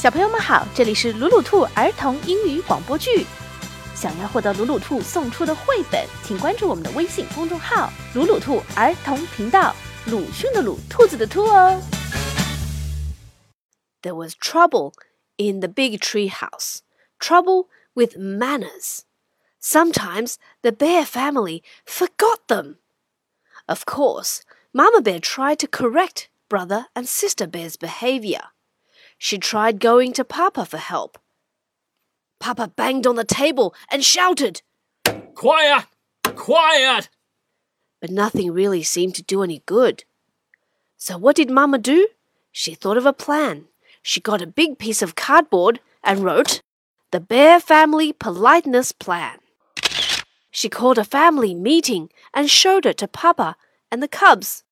小朋友们好，这里是鲁鲁兔儿童英语广播剧。想要获得鲁鲁兔送出的绘本，请关注我们的微信公众号“鲁鲁兔儿童频道”。鲁迅的鲁，兔子的兔哦。There was trouble in the big tree house. Trouble with manners. Sometimes the bear family forgot them. Of course, Mama Bear tried to correct brother and sister bear's behavior. She tried going to Papa for help. Papa banged on the table and shouted, Quiet! Quiet! But nothing really seemed to do any good. So what did Mama do? She thought of a plan. She got a big piece of cardboard and wrote, The Bear Family Politeness Plan. She called a family meeting and showed it to Papa and the cubs.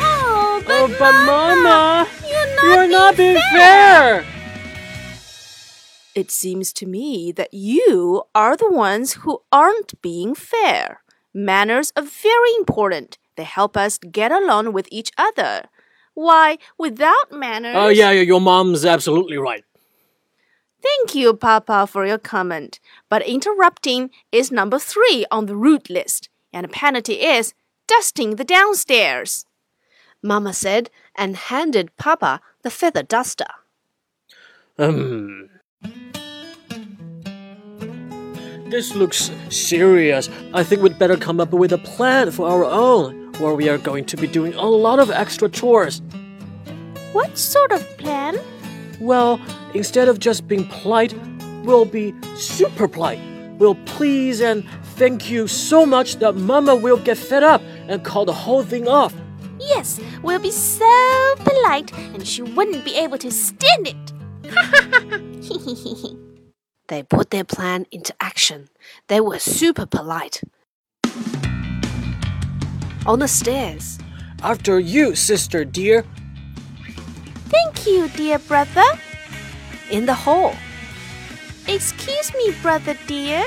Oh, but, Oh, but Mama, you're not, you're not being being fair. It seems to me that you are the ones who aren't being fair. Manners are very important. They help us get along with each other. Why, without manners. Oh, yeah, yeah, your mom's absolutely right. Thank you, Papa, for your comment. But interrupting is number three on the rude list, and the penalty is dusting the downstairs. Mama said and handed Papa the feather duster. Um. This looks serious. I think we'd better come up with a plan for our own, where we are going to be doing a lot of extra chores. What sort of plan? Well, instead of just being polite, we'll be super polite. We'll please and thank you so much that Mama will get fed up and call the whole thing off. Yes, we'll be so polite, and she wouldn't be able to stand it. They put their plan into action. They were super polite. On the stairs, After you, sister dear. Thank you, dear brother. in the hall, Excuse me, brother dear.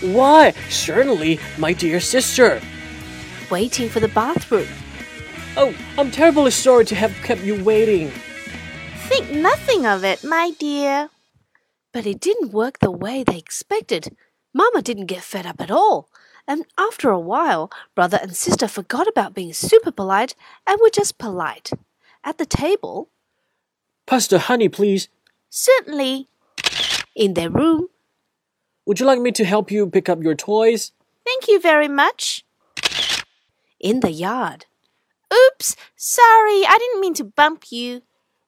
Why, certainly, my dear sister. waiting for the bathroom. Oh, I'm terribly sorry to have kept you waiting. Think nothing of it, my dear. But it didn't work the way they expected. Mama didn't get fed up at all. And after a while, brother and sister forgot about being super polite and were just polite. At the table, Pass the honey, please. Certainly. in their room, Would you like me to help you pick up your toys? Thank you very much. in the yard. Oops, sorry, I didn't mean to bump you.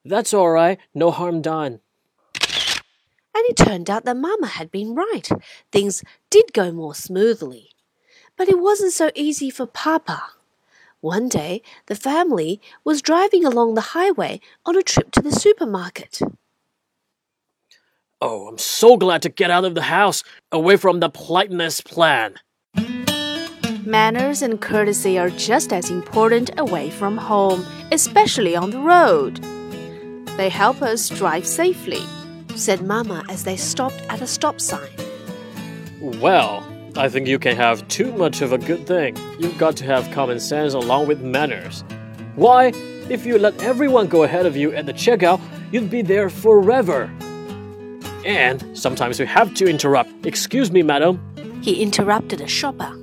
That's all right. No harm done. And it turned out that Mama had been right. Things did go more smoothly. But it wasn't so easy for Papa. One day, the family was driving along the highway on a trip to the supermarket. Oh, I'm so glad to get out of the house, away from the politeness plan. Manners and courtesy are just as important away from home, especially on the road. They help us drive safely. said Mama as they stopped at a stop sign. Well, I think you can have too much of a good thing. You've got to have common sense along with manners. Why? If you let everyone go ahead of you at the checkout, you'd be there forever. And sometimes we have to interrupt. Excuse me, madam, He interrupted a shopper.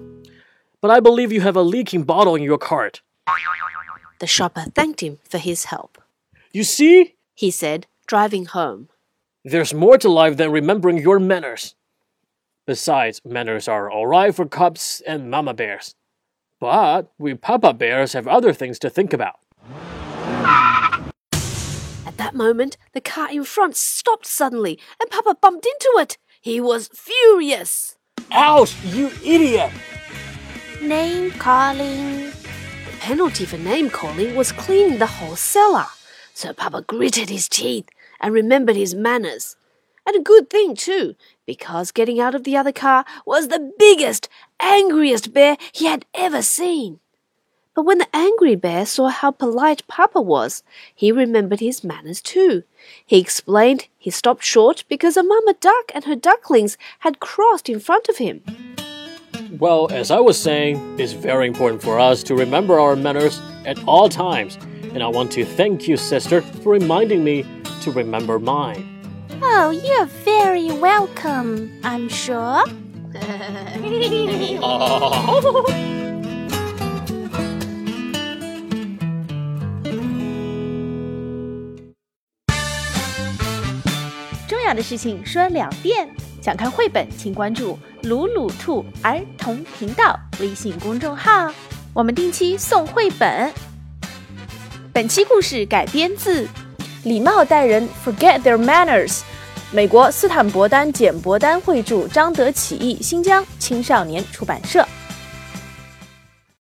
But I believe you have a leaking bottle in your cart. The shopper thanked him for his help. You see? He said, driving home. There's more to life than remembering your manners. Besides, manners are alright for cubs and mama bears. But we papa bears have other things to think about. At that moment, the car in front stopped suddenly and Papa bumped into it. He was furious. Ouch, you idiot! Name calling. The penalty for name calling was cleaning the whole cellar. So Papa gritted his teeth and remembered his manners. And a good thing, too, because getting out of the other car was the biggest, angriest bear he had ever seen. But when the angry bear saw how polite Papa was, he remembered his manners too. He explained he stopped short because a mama duck and her ducklings had crossed in front of him. Well, as I was saying, it's very important for us to remember our manners at all times. and I want to thank you, sister, for reminding me to remember mine. Oh, you're very welcome, I'm sure. 重要的事情说两遍。想看绘本，请关注“鲁鲁兔儿童频道”微信公众号，我们定期送绘本。本期故事改编自《礼貌待人》，Forget Their Manners。美国斯坦伯丹简伯丹绘著，张德启译，新疆青少年出版社。